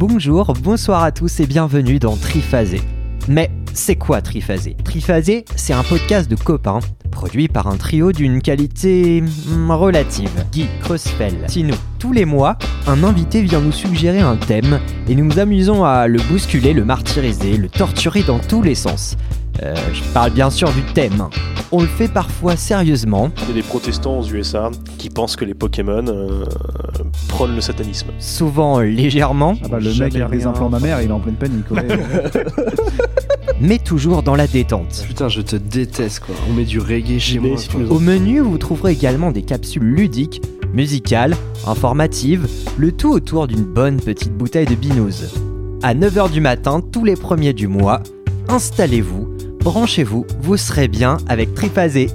Bonjour, bonsoir à tous et bienvenue dans Triphasé. Mais c'est quoi Triphasé? Triphasé, c'est un podcast de copains, produit par un trio d'une qualité hmm, relative. Guy, Crossfell, Tino. Tous les mois, un invité vient nous suggérer un thème et nous nous amusons à le bousculer, le martyriser, le torturer dans tous les sens. Euh, je parle bien sûr du thème. On le fait parfois sérieusement, Il y a des protestants aux USA qui pensent que les Pokémon euh, prônent le satanisme. souvent légèrement, Ah bah le mec avec les rien. implants mammaires, il est en pleine panique. ouais. mais toujours dans la détente. Putain, je te déteste quoi. On met du reggae chez Mais moi. si Au menu, vous trouverez également des capsules ludiques, musicales, informatives, le tout autour d'une bonne petite bouteille de binouze. À 9h du matin, tous les premiers du mois, installez-vous, branchez-vous, vous serez bien avec Triphasé.